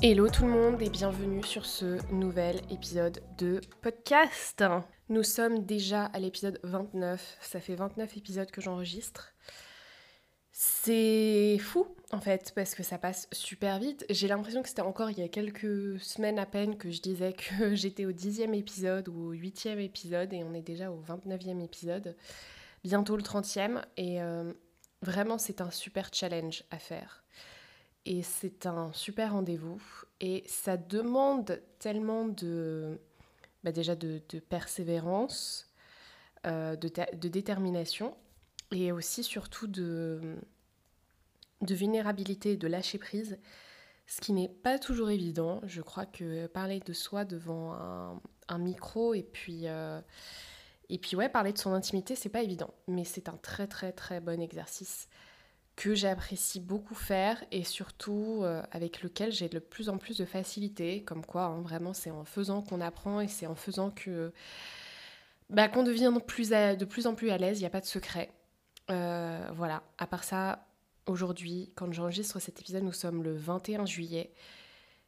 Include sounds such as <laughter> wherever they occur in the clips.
Hello tout le monde et bienvenue sur ce nouvel épisode de podcast. Nous sommes déjà à l'épisode 29, ça fait 29 épisodes que j'enregistre. C'est fou en fait parce que ça passe super vite. J'ai l'impression que c'était encore il y a quelques semaines à peine que je disais que <laughs> j'étais au dixième épisode ou au huitième épisode et on est déjà au 29e épisode, bientôt le 30e et euh, vraiment c'est un super challenge à faire et c'est un super rendez-vous. Et ça demande tellement de bah déjà de, persévérance, euh, de, détermination et aussi surtout de, de vulnérabilité, de lâcher prise, ce qui n'est pas toujours évident. Je crois que parler de soi devant un, un micro et puis euh, et puis ouais parler de son intimité c'est pas évident, mais c'est un très très très bon exercice que j'apprécie beaucoup faire et surtout euh, avec lequel j'ai de plus en plus de facilité, comme quoi hein, vraiment c'est en faisant qu'on apprend et c'est en faisant que bah, qu'on devient de plus en plus à l'aise, il n'y a pas de secret. Euh, voilà, à part ça, aujourd'hui, quand j'enregistre cet épisode, nous sommes le 21 juillet.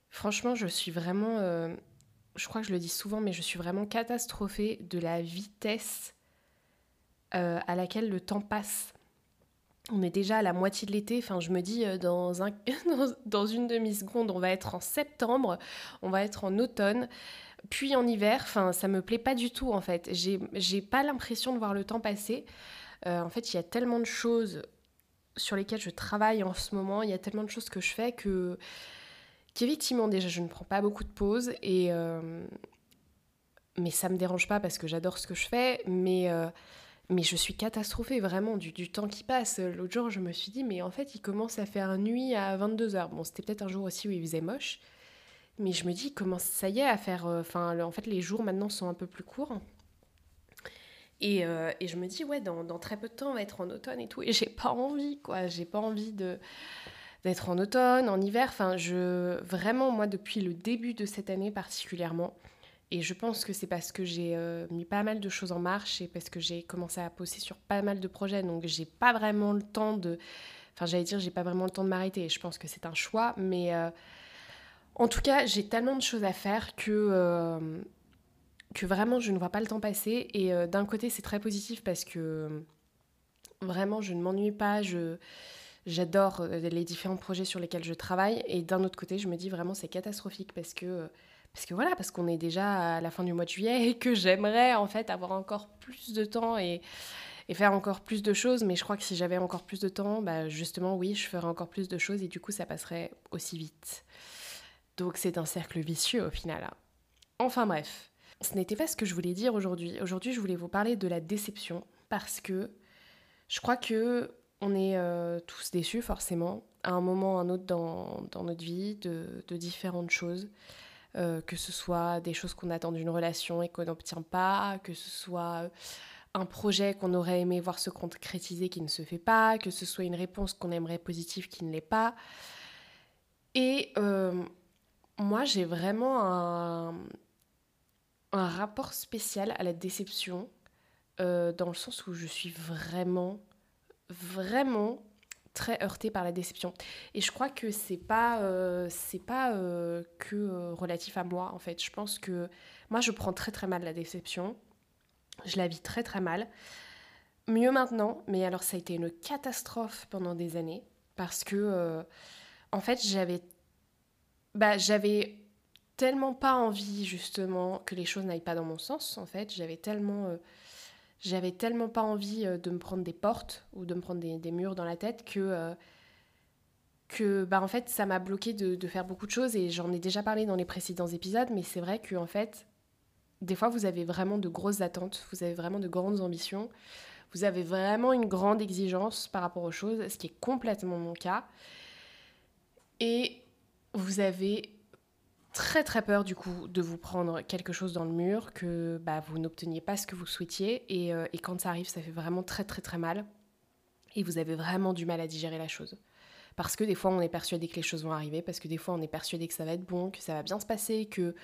Franchement, je suis vraiment, euh, je crois que je le dis souvent, mais je suis vraiment catastrophée de la vitesse à laquelle le temps passe on est déjà à la moitié de l'été. Enfin, je me dis, euh, dans, un, <laughs> dans une demi-seconde, on va être en septembre, on va être en automne, puis en hiver. Enfin, ça me plaît pas du tout, en fait. J'ai pas l'impression de voir le temps passer. Euh, en fait, il y a tellement de choses sur lesquelles je travaille en ce moment, il y a tellement de choses que je fais que qu'effectivement, déjà, je ne prends pas beaucoup de pauses. Euh, mais ça me dérange pas parce que j'adore ce que je fais. Mais mais je suis catastrophée vraiment du, temps qui passe. L'autre jour, je me suis dit, mais en fait, il commence à faire nuit à 22h. Bon, c'était peut-être un jour aussi où il faisait moche. Mais je me dis, comment ça y est à faire. Euh, enfin, en fait, les jours maintenant sont un peu plus courts. Et, euh, et je me dis, ouais, dans, dans, très peu de temps, on va être en automne et tout. Et j'ai pas envie, quoi. J'ai pas envie de d'être en automne, en hiver. Enfin, je. Vraiment, moi, depuis le début de cette année particulièrement, et je pense que c'est parce que j'ai euh, mis pas mal de choses en marche et parce que j'ai commencé à poser sur pas mal de projets. Donc j'ai pas vraiment le temps de. Enfin, j'allais dire, j'ai pas vraiment le temps de m'arrêter. Je pense que c'est un choix. Mais euh, en tout cas, j'ai tellement de choses à faire que. Euh, que vraiment je ne vois pas le temps passer et d'un côté c'est très positif parce que vraiment je ne m'ennuie pas, je, j'adore les différents projets sur lesquels je travaille et d'un autre côté je me dis vraiment c'est catastrophique parce que parce que voilà, parce qu'on est déjà à la fin du mois de juillet et que j'aimerais en fait avoir encore plus de temps et, faire encore plus de choses. Mais je crois que si j'avais encore plus de temps, bah justement, oui, je ferais encore plus de choses et du coup, ça passerait aussi vite. Donc c'est un cercle vicieux au final. Hein. Enfin bref, ce n'était pas ce que je voulais dire aujourd'hui. Aujourd'hui, je voulais vous parler de la déception parce que je crois que on est euh, tous déçus forcément à un moment ou à un autre dans, notre vie de différentes choses. Euh, que ce soit des choses qu'on attend d'une relation et qu'on n'obtient pas, que ce soit euh, un projet qu'on aurait aimé voir se concrétiser qui ne se fait pas, que ce soit une réponse qu'on aimerait positive qui ne l'est pas. Et euh, moi, j'ai vraiment un, un, rapport spécial à la déception, dans le sens où je suis vraiment, vraiment très heurtée par la déception. Et je crois que c'est pas, euh, c'est pas euh, que euh, relatif à moi en fait. Je pense que moi je prends très très mal la déception. Je la vis très très mal. Mieux maintenant, mais alors ça a été une catastrophe pendant des années parce que en fait j'avais, bah j'avais tellement pas envie justement que les choses n'aillent pas dans mon sens en fait. J'avais tellement j'avais tellement pas envie euh, de me prendre des portes ou de me prendre des, murs dans la tête que, euh, que bah, en fait, ça m'a bloqué de, faire beaucoup de choses et j'en ai déjà parlé dans les précédents épisodes, mais c'est vrai que en fait, des fois, vous avez vraiment de grosses attentes, vous avez vraiment de grandes ambitions, vous avez vraiment une grande exigence par rapport aux choses, ce qui est complètement mon cas. Et vous avez très très peur du coup de vous prendre quelque chose dans le mur, que bah, vous n'obteniez pas ce que vous souhaitiez. Et, euh, et quand ça arrive, ça fait vraiment très très très mal. Et vous avez vraiment du mal à digérer la chose. Parce que des fois, on est persuadé que les choses vont arriver, parce que des fois, on est persuadé que ça va être bon, que ça va bien se passer, que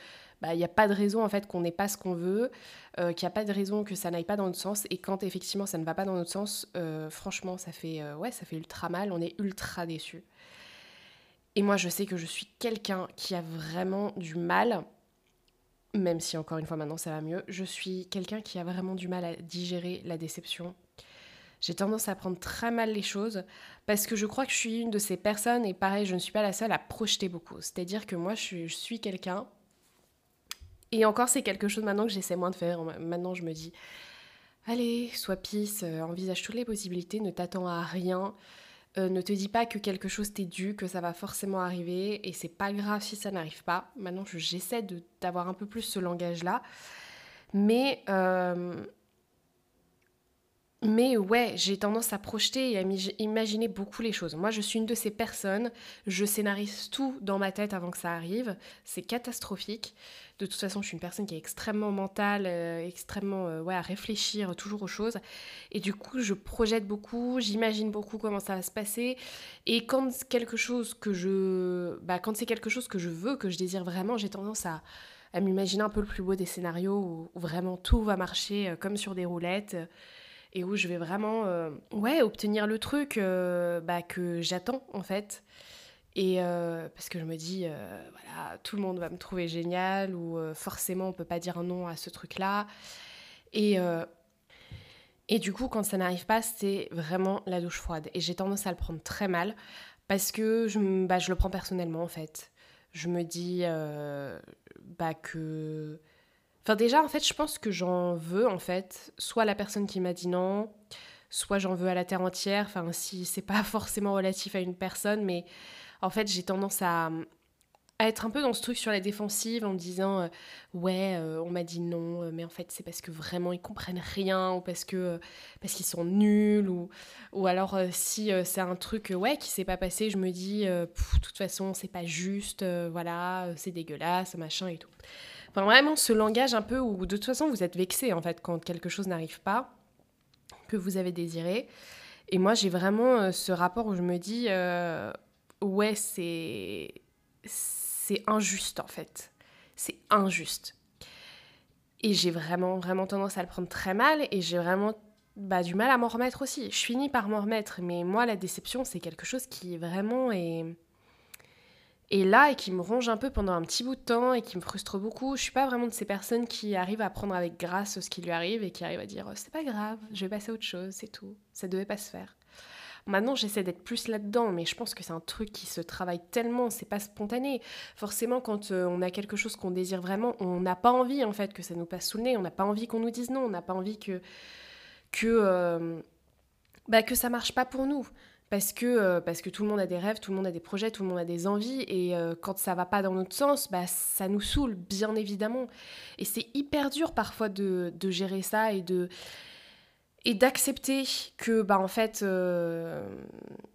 bah, il n'y a pas de raison en fait qu'on n'ait pas ce qu'on veut, euh, qu'il n'y a pas de raison que ça n'aille pas dans notre sens. Et quand effectivement ça ne va pas dans notre sens, euh, franchement, ça fait, ouais, ça fait ultra mal, on est ultra déçu. Et moi, je sais que je suis quelqu'un qui a vraiment du mal, même si encore une fois maintenant ça va mieux, je suis quelqu'un qui a vraiment du mal à digérer la déception. J'ai tendance à prendre très mal les choses parce que je crois que je suis une de ces personnes, et pareil, je ne suis pas la seule à projeter beaucoup. C'est-à-dire que moi, je suis quelqu'un et encore, c'est quelque chose maintenant que j'essaie moins de faire. Maintenant, je me dis, allez, sois pisse, euh, envisage toutes les possibilités, ne t'attends à rien. Euh, ne te dis pas que quelque chose t'est dû, que ça va forcément arriver et c'est pas grave si ça n'arrive pas. Maintenant, j'essaie d'avoir un peu plus ce langage-là. Mais, euh, mais ouais, j'ai tendance à projeter et à imaginer beaucoup les choses. Moi, je suis une de ces personnes, je scénarise tout dans ma tête avant que ça arrive. C'est catastrophique. De toute façon, je suis une personne qui est extrêmement mentale, euh, extrêmement euh, ouais, à réfléchir toujours aux choses. Et du coup, je projette beaucoup, j'imagine beaucoup comment ça va se passer. Et quand quelque chose que je, bah, quand c'est quelque chose que je veux, que je désire vraiment, j'ai tendance à, à m'imaginer un peu le plus beau des scénarios où, vraiment tout va marcher euh, comme sur des roulettes et où je vais vraiment ouais obtenir le truc bah, que j'attends en fait et euh, parce que je me dis, euh, voilà, tout le monde va me trouver génial ou euh, forcément on peut pas dire non à ce truc-là. Et, et du coup, quand ça n'arrive pas, c'est vraiment la douche froide. Et j'ai tendance à le prendre très mal parce que je, bah, je le prends personnellement en fait. Je me dis bah, que. Enfin, déjà, en fait, je pense que j'en veux en fait, soit la personne qui m'a dit non, soit j'en veux à la terre entière. Enfin, si c'est pas <laughs> forcément relatif à une personne, mais en fait, j'ai tendance à, être un peu dans ce truc sur la défensive en me disant euh, ouais euh, on m'a dit non euh, mais en fait c'est parce que vraiment ils comprennent rien ou parce que parce qu'ils sont nuls ou ou alors si c'est un truc ouais qui s'est pas passé je me dis de toute façon c'est pas juste voilà c'est dégueulasse machin et tout enfin vraiment ce langage un peu où de toute façon vous êtes vexé en fait quand quelque chose n'arrive pas que vous avez désiré et moi j'ai vraiment ce rapport où je me dis ouais, c'est c'est injuste en fait. C'est injuste. Et j'ai vraiment, vraiment tendance à le prendre très mal et j'ai vraiment bah, du mal à m'en remettre aussi. Je finis par m'en remettre, mais moi, la déception, c'est quelque chose qui vraiment est, est là et qui me ronge un peu pendant un petit bout de temps et qui me frustre beaucoup. Je suis pas vraiment de ces personnes qui arrivent à prendre avec grâce ce qui lui arrive et qui arrivent à dire c'est pas grave, je vais passer à autre chose, c'est tout. Ça devait pas se faire. Maintenant, j'essaie d'être plus là-dedans, mais je pense que c'est un truc qui se travaille tellement, c'est pas spontané. Forcément, quand euh, on a quelque chose qu'on désire vraiment, on n'a pas envie en fait que ça nous passe sous le nez, on n'a pas envie qu'on nous dise non, on n'a pas envie que que euh, bah, que ça marche pas pour nous. Parce que, euh, parce que tout le monde a des rêves, tout le monde a des projets, tout le monde a des envies, et quand ça va pas dans notre sens, bah, ça nous saoule, bien évidemment. Et c'est hyper dur parfois de, de gérer ça et de, et d'accepter que bah en fait euh,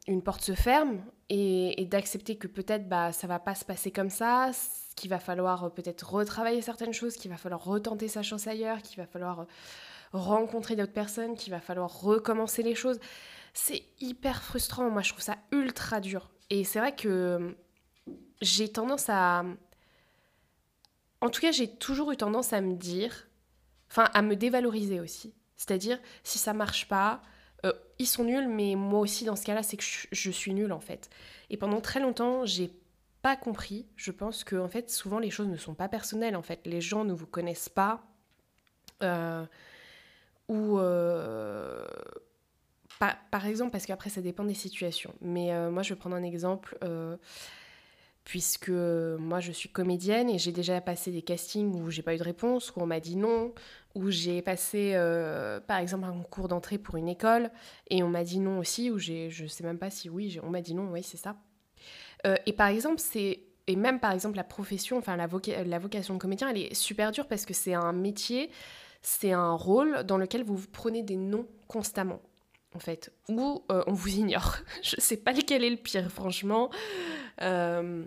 une porte se ferme et, d'accepter que peut-être bah ça va pas se passer comme ça qu'il va falloir euh, peut-être retravailler certaines choses qu'il va falloir retenter sa chance ailleurs qu'il va falloir euh, rencontrer d'autres personnes qu'il va falloir recommencer les choses c'est hyper frustrant moi je trouve ça ultra dur et c'est vrai que j'ai tendance à en tout cas j'ai toujours eu tendance à me dire enfin à me dévaloriser aussi c'est-à-dire, si ça marche pas, euh, ils sont nuls, mais moi aussi, dans ce cas-là, c'est que je, suis nulle, en fait. Et pendant très longtemps, j'ai pas compris. Je pense que, en fait, souvent, les choses ne sont pas personnelles, en fait. Les gens ne vous connaissent pas. Euh, ou... Euh, par, exemple, parce qu'après, ça dépend des situations. Mais moi, je vais prendre un exemple puisque moi je suis comédienne et j'ai déjà passé des castings où j'ai pas eu de réponse, où on m'a dit non, où j'ai passé euh, par exemple un concours d'entrée pour une école et on m'a dit non aussi, où je sais même pas si oui, on m'a dit non, oui c'est ça. Euh, et par exemple, c'est et même par exemple la profession, enfin la, la vocation de comédien, elle est super dure parce que c'est un métier, c'est un rôle dans lequel vous prenez des noms constamment. En fait, ou euh, on vous ignore. <laughs> je sais pas lequel est le pire, franchement. Euh,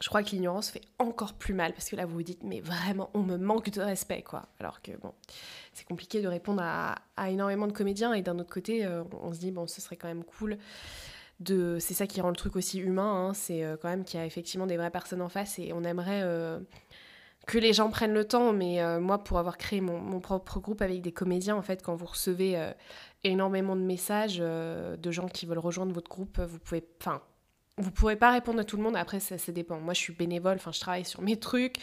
je crois que l'ignorance fait encore plus mal parce que là vous vous dites mais vraiment on me manque de respect quoi. Alors que bon c'est compliqué de répondre à, énormément de comédiens et d'un autre côté euh, on se dit bon ce serait quand même cool de c'est ça qui rend le truc aussi humain hein. c'est quand même qu'il y a effectivement des vraies personnes en face et on aimerait que les gens prennent le temps, mais moi, pour avoir créé mon, propre groupe avec des comédiens, en fait, quand vous recevez énormément de messages euh, de gens qui veulent rejoindre votre groupe, vous pouvez, enfin, vous pourrez pas répondre à tout le monde. Après, ça, ça dépend. Moi, je suis bénévole, enfin, je travaille sur mes trucs.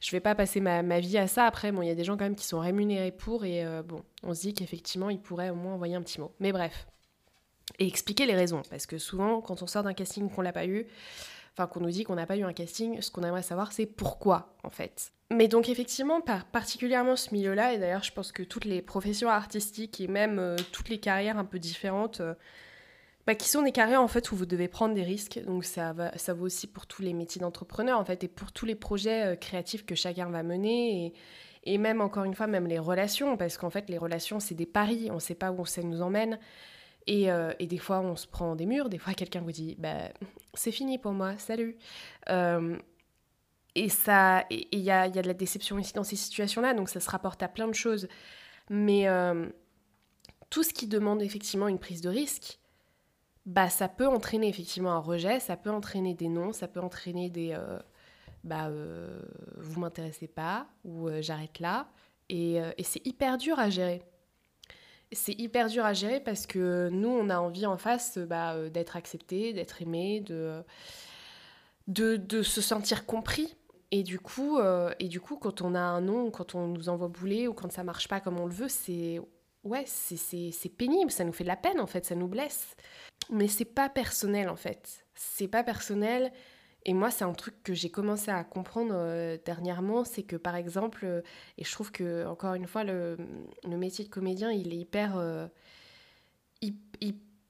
Je vais pas passer ma, ma vie à ça. Après, bon, il y a des gens quand même qui sont rémunérés pour, et bon, on se dit qu'effectivement, ils pourraient au moins envoyer un petit mot. Mais bref, et expliquer les raisons, parce que souvent, quand on sort d'un casting qu'on l'a pas eu qu'on nous dit qu'on n'a pas eu un casting, ce qu'on aimerait savoir c'est pourquoi en fait. Mais donc effectivement, par particulièrement ce milieu-là, et d'ailleurs je pense que toutes les professions artistiques et même euh, toutes les carrières un peu différentes, euh, bah, qui sont des carrières en fait où vous devez prendre des risques, donc ça, ça vaut aussi pour tous les métiers d'entrepreneur en fait, et pour tous les projets euh, créatifs que chacun va mener, et, et même encore une fois, même les relations, parce qu'en fait les relations c'est des paris, on ne sait pas où ça nous emmène. Euh, et, des fois, on se prend des murs. Des fois, quelqu'un vous dit bah, C'est fini pour moi, salut. Euh, et ça, il y a, de la déception ici dans ces situations-là, donc ça se rapporte à plein de choses. Mais euh, tout ce qui demande effectivement une prise de risque, bah, ça peut entraîner effectivement un rejet, ça peut entraîner des noms, ça peut entraîner des bah, vous m'intéressez pas ou j'arrête là. et c'est hyper dur à gérer c'est hyper dur à gérer parce que nous, on a envie en face bah, euh, d'être accepté, d'être aimé, de, de, se sentir compris. Et du, coup, euh, et du coup, quand on a un nom, quand on nous envoie bouler ou quand ça marche pas comme on le veut, c'est ouais, c'est pénible, ça nous fait de la peine en fait, ça nous blesse. Mais c'est pas personnel en fait. C'est pas personnel et moi, c'est un truc que j'ai commencé à comprendre euh, dernièrement, c'est que par exemple, euh, et je trouve que encore une fois, le, métier de comédien, il est hyper, euh,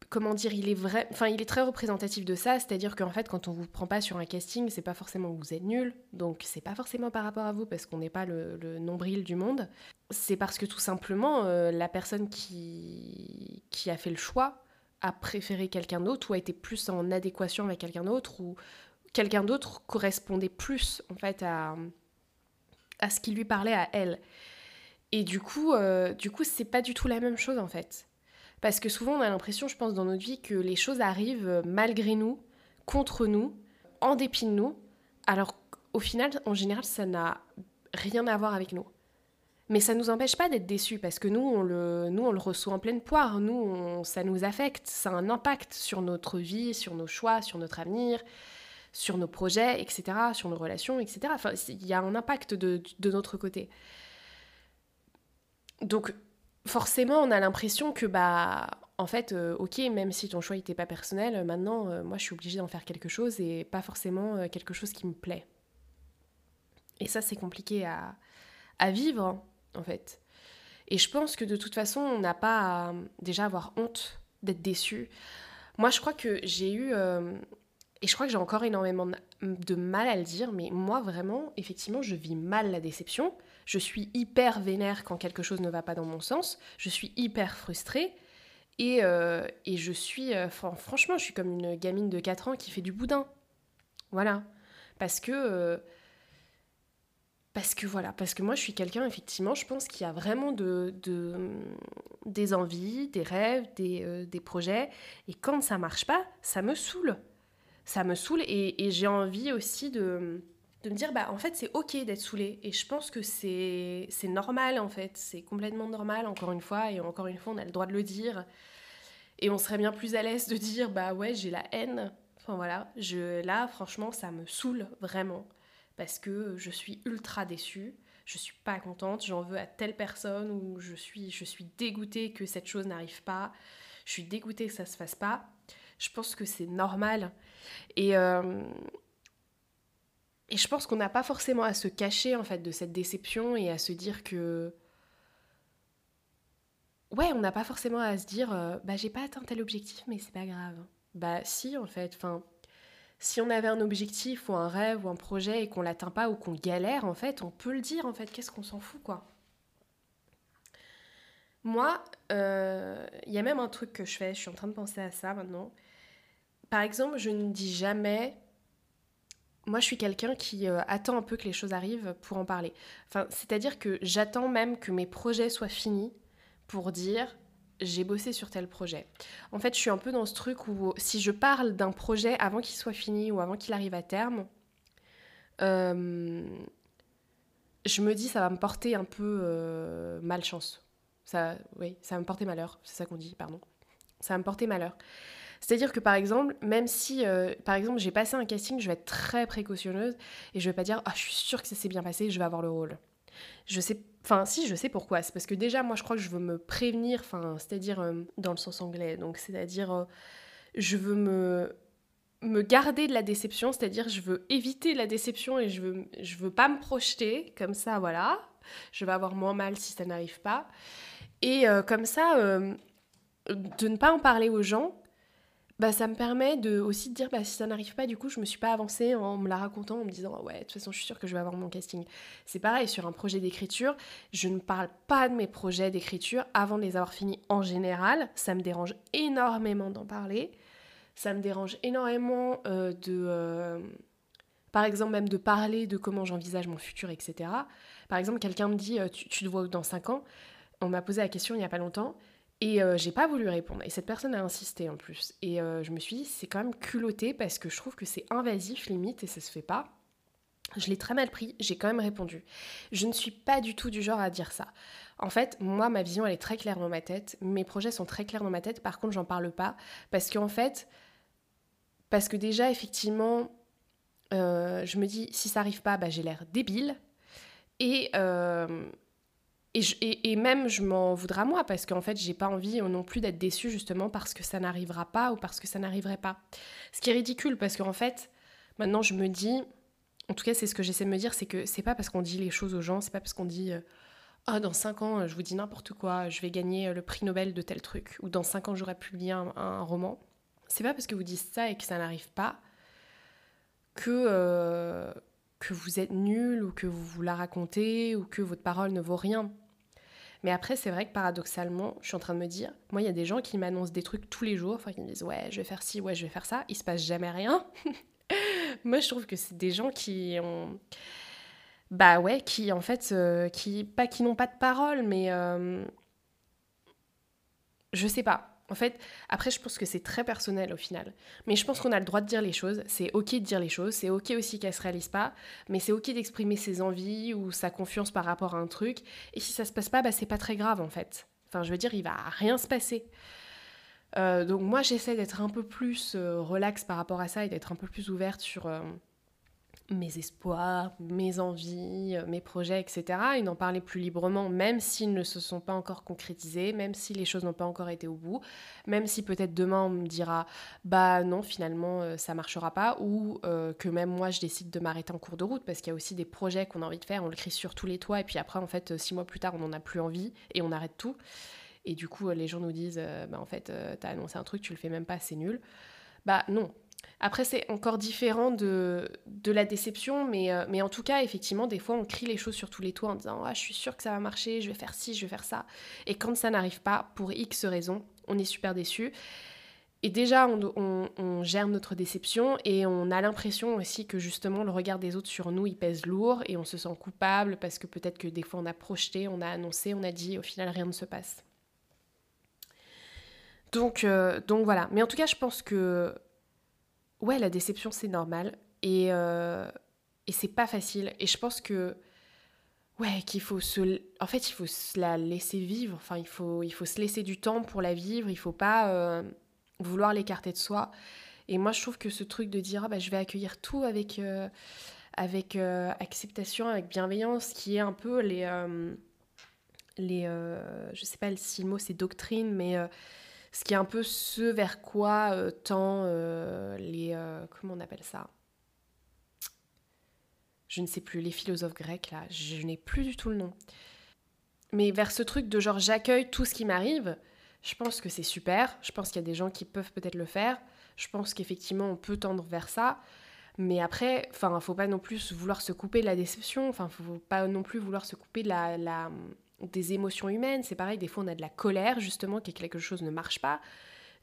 comment dire, il est vrai, enfin, il est très représentatif de ça, c'est-à-dire qu'en fait, quand on vous prend pas sur un casting, c'est pas forcément que vous êtes nul, donc c'est pas forcément par rapport à vous parce qu'on n'est pas le, nombril du monde, c'est parce que tout simplement, la personne qui a fait le choix a préféré quelqu'un d'autre ou a été plus en adéquation avec quelqu'un d'autre ou quelqu'un d'autre correspondait plus en fait à, à ce qui lui parlait à elle. Et du coup, euh, du coup, c'est pas du tout la même chose en fait. Parce que souvent, on a l'impression, je pense, dans notre vie, que les choses arrivent malgré nous, contre nous, en dépit de nous, alors qu'au final, en général, ça n'a rien à voir avec nous. Mais ça ne nous empêche pas d'être déçus, parce que nous, on le, nous, on le reçoit en pleine poire, nous, ça nous affecte, ça a un impact sur notre vie, sur nos choix, sur notre avenir, sur nos projets, etc., sur nos relations, etc. Enfin, il y a un impact de, notre côté. Donc, forcément, on a l'impression que, bah, en fait, euh, ok, même si ton choix n'était pas personnel, maintenant, euh, moi, je suis obligée d'en faire quelque chose et pas forcément euh, quelque chose qui me plaît. Et ça, c'est compliqué à, à, vivre, en fait. Et je pense que de toute façon, on n'a pas à déjà avoir honte d'être déçu. Moi, je crois que j'ai eu et je crois que j'ai encore énormément de mal à le dire, mais moi vraiment, effectivement, je vis mal la déception. Je suis hyper vénère quand quelque chose ne va pas dans mon sens. Je suis hyper frustrée. Et, euh, et je suis, euh, franchement, je suis comme une gamine de 4 ans qui fait du boudin. Voilà. Parce que, euh, parce que voilà, parce que moi je suis quelqu'un, effectivement, je pense qu'il y a vraiment de, de, des envies, des rêves, des, des projets. Et quand ça marche pas, ça me saoule ça me saoule et, j'ai envie aussi de, me dire bah en fait c'est ok d'être saoulé. Et je pense que c'est normal en fait. C'est complètement normal encore une fois. Et encore une fois on a le droit de le dire. Et on serait bien plus à l'aise de dire bah ouais j'ai la haine. Enfin voilà. Je là franchement ça me saoule vraiment. Parce que je suis ultra déçue. Je suis pas contente. J'en veux à telle personne ou je suis je suis dégoûtée que cette chose n'arrive pas. Je suis dégoûtée que ça se fasse pas je pense que c'est normal et, euh, et je pense qu'on n'a pas forcément à se cacher en fait de cette déception et à se dire que ouais, on n'a pas forcément à se dire euh, bah j'ai pas atteint tel objectif mais c'est pas grave. Bah si en fait, si on avait un objectif ou un rêve ou un projet et qu'on l'atteint pas ou qu'on galère en fait, on peut le dire en fait, qu'est-ce qu'on s'en fout quoi? Moi, il y a même un truc que je fais, je suis en train de penser à ça maintenant. Par exemple, je ne dis jamais moi, je suis quelqu'un qui euh, attend un peu que les choses arrivent pour en parler. Enfin, c'est-à-dire que j'attends même que mes projets soient finis pour dire j'ai bossé sur tel projet. En fait, je suis un peu dans ce truc où si je parle d'un projet avant qu'il soit fini ou avant qu'il arrive à terme, euh, je me dis ça va me porter un peu euh, malchance. Ça, oui, ça va me porter malheur, c'est ça qu'on dit, pardon. Ça va me porter malheur. C'est-à-dire que par exemple, même si, euh, par exemple, j'ai passé un casting, je vais être très précautionneuse et je vais pas dire, ah, je suis sûre que ça s'est bien passé, je vais avoir le rôle. Je sais, enfin, si, je sais pourquoi. C'est parce que déjà, moi, je crois que je veux me prévenir, enfin, c'est-à-dire euh, dans le sens anglais. Donc, c'est-à-dire, euh, je veux me me garder de la déception, c'est-à-dire je veux éviter la déception et je veux je veux pas me projeter comme ça, voilà. Je vais avoir moins mal si ça n'arrive pas. Et comme ça, de ne pas en parler aux gens, bah, ça me permet de, aussi de dire bah, si ça n'arrive pas, du coup, je me suis pas avancée en me la racontant, en me disant ouais, de toute façon, je suis sûre que je vais avoir mon casting. C'est pareil sur un projet d'écriture, je ne parle pas de mes projets d'écriture avant de les avoir finis en général. Ça me dérange énormément d'en parler. Ça me dérange énormément euh, de. Euh, par exemple, même de parler de comment j'envisage mon futur, etc. Par exemple, quelqu'un me dit euh, tu, tu, te vois dans 5 ans On m'a posé la question il n'y a pas longtemps. Et euh, j'ai pas voulu répondre. Et cette personne a insisté en plus. Et euh, je me suis dit, c'est quand même culotté parce que je trouve que c'est invasif limite et ça se fait pas. Je l'ai très mal pris, j'ai quand même répondu. Je ne suis pas du tout du genre à dire ça. En fait, moi, ma vision, elle est très claire dans ma tête. Mes projets sont très clairs dans ma tête. Par contre, j'en parle pas. Parce qu'en fait, parce que déjà, effectivement, euh, je me dis, si ça arrive pas, bah, j'ai l'air débile. Et, et, même, je m'en voudrais moi parce qu'en fait, j'ai pas envie non plus d'être déçue justement parce que ça n'arrivera pas ou parce que ça n'arriverait pas. Ce qui est ridicule parce qu'en fait, maintenant, je me dis, en tout cas, c'est ce que j'essaie de me dire, c'est que c'est pas parce qu'on dit les choses aux gens, c'est pas parce qu'on dit oh, dans 5 ans, je vous dis n'importe quoi, je vais gagner le prix Nobel de tel truc, ou dans 5 ans, j'aurai publié un, un roman. C'est pas parce que vous dites ça et que ça n'arrive pas que, euh, que vous êtes nul ou que vous vous la racontez ou que votre parole ne vaut rien. Mais après, c'est vrai que paradoxalement, je suis en train de me dire, moi, il y a des gens qui m'annoncent des trucs tous les jours, enfin, qui me disent, ouais, je vais faire ci, ouais, je vais faire ça, il se passe jamais rien. <laughs> moi, je trouve que c'est des gens qui ont. Bah ouais, qui en fait, euh, qui, pas qui n'ont pas de parole, mais. Euh, je sais pas. En fait, après, je pense que c'est très personnel au final. Mais je pense qu'on a le droit de dire les choses. C'est ok de dire les choses. C'est ok aussi qu'elles se réalisent pas. Mais c'est ok d'exprimer ses envies ou sa confiance par rapport à un truc. Et si ça se passe pas, bah, c'est pas très grave en fait. Enfin, je veux dire, il va rien se passer. Euh, donc moi, j'essaie d'être un peu plus euh, relax par rapport à ça et d'être un peu plus ouverte sur euh, mes espoirs, mes envies, euh, mes projets, etc. Et d'en parler plus librement, même s'ils ne se sont pas encore concrétisés, même si les choses n'ont pas encore été au bout, même si peut-être demain on me dira bah non finalement euh, ça marchera pas, ou euh, que même moi je décide de m'arrêter en cours de route parce qu'il y a aussi des projets qu'on a envie de faire, on le crie sur tous les toits et puis après en fait six mois plus tard on n'en a plus envie et on arrête tout. Et du coup les gens nous disent bah en fait t'as annoncé un truc, tu le fais même pas, c'est nul. Bah non, après, c'est encore différent de, de la déception, mais, euh, mais en tout cas, effectivement, des fois, on crie les choses sur tous les toits en disant ah, Je suis sûre que ça va marcher, je vais faire ci, je vais faire ça. Et quand ça n'arrive pas, pour X raisons, on est super déçu. Et déjà, on, on, gère notre déception et on a l'impression aussi que justement le regard des autres sur nous, il pèse lourd et on se sent coupable parce que peut-être que des fois on a projeté, on a annoncé, on a dit, au final rien ne se passe. Donc, euh, donc voilà. Mais en tout cas, je pense que ouais, la déception, c'est normal. Et, euh, et c'est pas facile. Et je pense que, ouais, qu'il faut se. En fait, il faut se la laisser vivre. Enfin, il faut, il faut se laisser du temps pour la vivre. Il faut pas euh, vouloir l'écarter de soi. Et moi, je trouve que ce truc de dire, ah, bah, je vais accueillir tout avec, euh, avec acceptation, avec bienveillance, qui est un peu les. les je sais pas si le mot c'est doctrine, mais ce qui est un peu ce vers quoi euh, tend euh, les... Euh, comment on appelle ça? Je ne sais plus, les philosophes grecs, là, je n'ai plus du tout le nom. Mais vers ce truc de genre j'accueille tout ce qui m'arrive, je pense que c'est super, je pense qu'il y a des gens qui peuvent peut-être le faire, je pense qu'effectivement on peut tendre vers ça, mais après, enfin, faut pas non plus vouloir se couper de la déception, enfin, faut pas non plus vouloir se couper de la, la, des émotions humaines. C'est pareil, des fois on a de la colère justement, que quelque chose ne marche pas.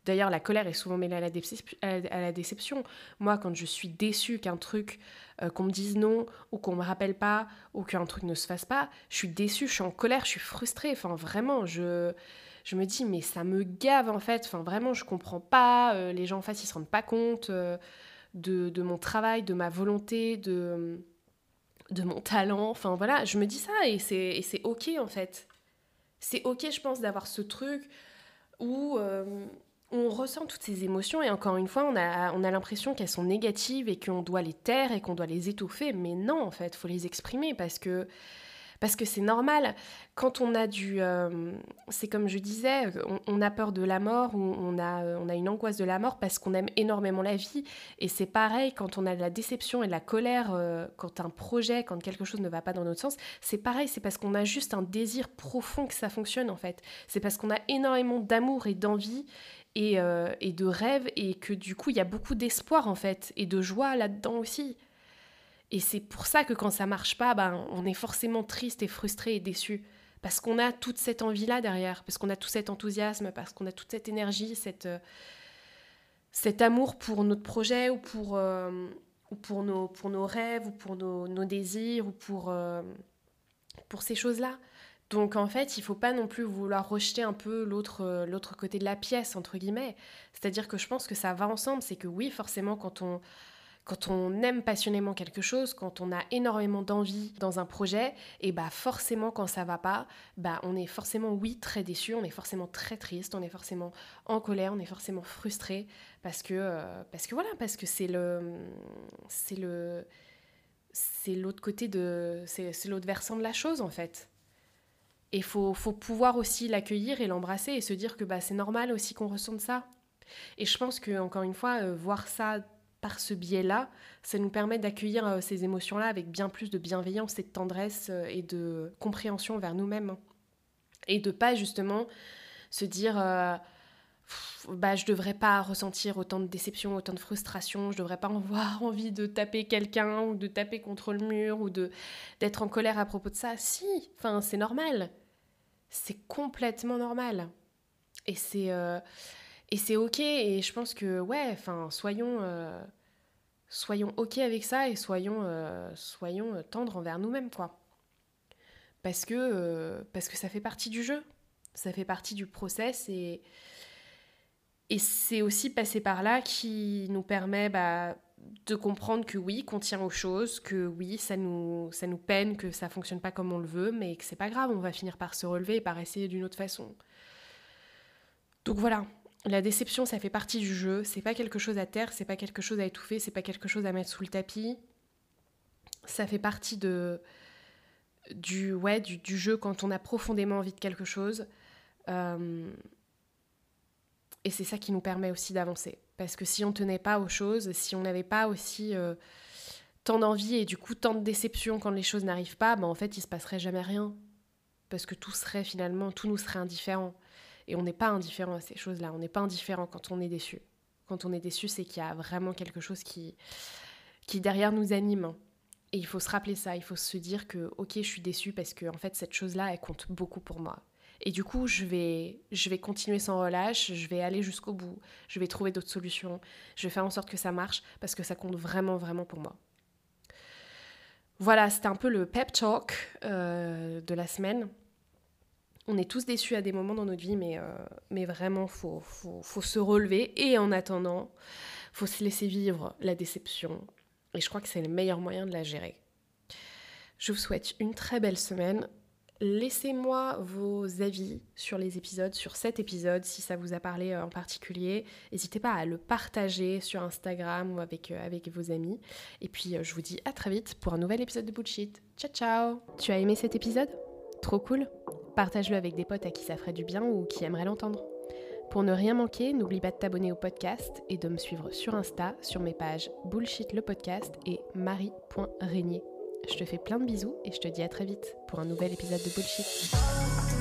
D'ailleurs, la colère est souvent mêlée à la, déception. Moi, quand je suis déçue qu'un truc, euh, qu'on me dise non, ou qu'on me rappelle pas, ou qu'un truc ne se fasse pas, je suis déçue, je suis en colère, je suis frustrée. Enfin, vraiment, je, je me dis, mais ça me gave en fait. Enfin, vraiment, je comprends pas. Euh, les gens en face, ils se rendent pas compte euh, de, mon travail, de ma volonté, de, de mon talent. Enfin, voilà, je me dis ça et c'est ok en fait. C'est ok, je pense, d'avoir ce truc où on ressent toutes ces émotions et encore une fois, on a, on a l'impression qu'elles sont négatives et qu'on doit les taire et qu'on doit les étouffer. Mais non, en fait, faut les exprimer parce que parce que c'est normal. Quand on a du, euh, c'est comme je disais, on, a peur de la mort on a, on a une angoisse de la mort parce qu'on aime énormément la vie. Et c'est pareil quand on a de la déception et de la colère, euh, quand un projet, quand quelque chose ne va pas dans notre sens, c'est pareil. C'est parce qu'on a juste un désir profond que ça fonctionne en fait. C'est parce qu'on a énormément d'amour et d'envie euh, et, de rêve et que du coup il y a beaucoup d'espoir en fait et de joie là-dedans aussi. Et c'est pour ça que quand ça marche pas, ben, on est forcément triste et frustré et déçu. Parce qu'on a toute cette envie-là derrière, parce qu'on a tout cet enthousiasme, parce qu'on a toute cette énergie, cette, euh, cet amour pour notre projet ou pour, euh, ou pour, nos, pour nos rêves ou pour nos, désirs ou pour, pour ces choses-là. Donc en fait, il faut pas non plus vouloir rejeter un peu euh, l'autre côté de la pièce entre guillemets. C'est-à-dire que je pense que ça va ensemble, c'est que oui, forcément quand on quand on aime passionnément quelque chose, quand on a énormément d'envie dans un projet, et bah forcément quand ça va pas, bah on est forcément oui très déçu, on est forcément très triste, on est forcément en colère, on est forcément frustré parce que euh, parce que voilà, parce que c'est le c'est le c'est l'autre côté de c'est l'autre versant de la chose en fait. Et faut, faut, pouvoir aussi l'accueillir et l'embrasser et se dire que bah, c'est normal aussi qu'on ressente ça. Et je pense que encore une fois, euh, voir ça par ce biais-là, ça nous permet d'accueillir euh, ces émotions-là avec bien plus de bienveillance et de tendresse euh, et de compréhension vers nous-mêmes. Et de pas justement se dire bah, je devrais pas ressentir autant de déception, autant de frustration, je devrais pas <laughs> avoir envie de taper quelqu'un ou de taper contre le mur ou d'être en colère à propos de ça. Si, c'est normal c'est complètement normal. Et c'est euh, et c'est ok. Et je pense que ouais, enfin soyons euh, soyons ok avec ça et soyons euh, soyons tendres envers nous-mêmes quoi. Parce que parce que ça fait partie du jeu, ça fait partie du process et et c'est aussi passer par là qui nous permet bah, de comprendre que oui, qu'on tient aux choses, que oui, ça nous, ça nous peine, que ça fonctionne pas comme on le veut, mais que c'est pas grave, on va finir par se relever et par essayer d'une autre façon. Donc voilà, la déception, ça fait partie du jeu, c'est pas quelque chose à terre, c'est pas quelque chose à étouffer, c'est pas quelque chose à mettre sous le tapis. Ça fait partie de, du, ouais, du, du jeu quand on a profondément envie de quelque chose. Euh, et c'est ça qui nous permet aussi d'avancer. Parce que si on tenait pas aux choses, si on n'avait pas aussi euh, tant d'envie et du coup tant de déception quand les choses n'arrivent pas, ben en fait il se passerait jamais rien. Parce que tout serait finalement, tout nous serait indifférent. Et on n'est pas indifférent à ces choses-là. On n'est pas indifférent quand on est déçu. Quand on est déçu, c'est qu'il y a vraiment quelque chose qui, qui derrière nous anime. Et il faut se rappeler ça. Il faut se dire que ok, je suis déçu parce que fait cette chose-là, elle compte beaucoup pour moi. Et du coup, je vais, je vais continuer sans relâche, je vais aller jusqu'au bout, je vais trouver d'autres solutions, je vais faire en sorte que ça marche parce que ça compte vraiment, vraiment pour moi. Voilà, c'était un peu le pep talk euh, de la semaine. On est tous déçus à des moments dans notre vie, mais, euh, vraiment, faut, faut, se relever. Et en attendant, faut se laisser vivre la déception. Et je crois que c'est le meilleur moyen de la gérer. Je vous souhaite une très belle semaine. Laissez-moi vos avis sur les épisodes, sur cet épisode, si ça vous a parlé euh, en particulier. N'hésitez pas à le partager sur Instagram ou avec, euh, vos amis. Et puis, je vous dis à très vite pour un nouvel épisode de Bullshit. Ciao, ciao Tu as aimé cet épisode? Trop cool Partage-le avec des potes à qui ça ferait du bien ou qui aimeraient l'entendre. Pour ne rien manquer, n'oublie pas de t'abonner au podcast et de me suivre sur Insta sur mes pages Bullshit le podcast et marie.régnier. Je te fais plein de bisous et je te dis à très vite pour un nouvel épisode de Bullshit.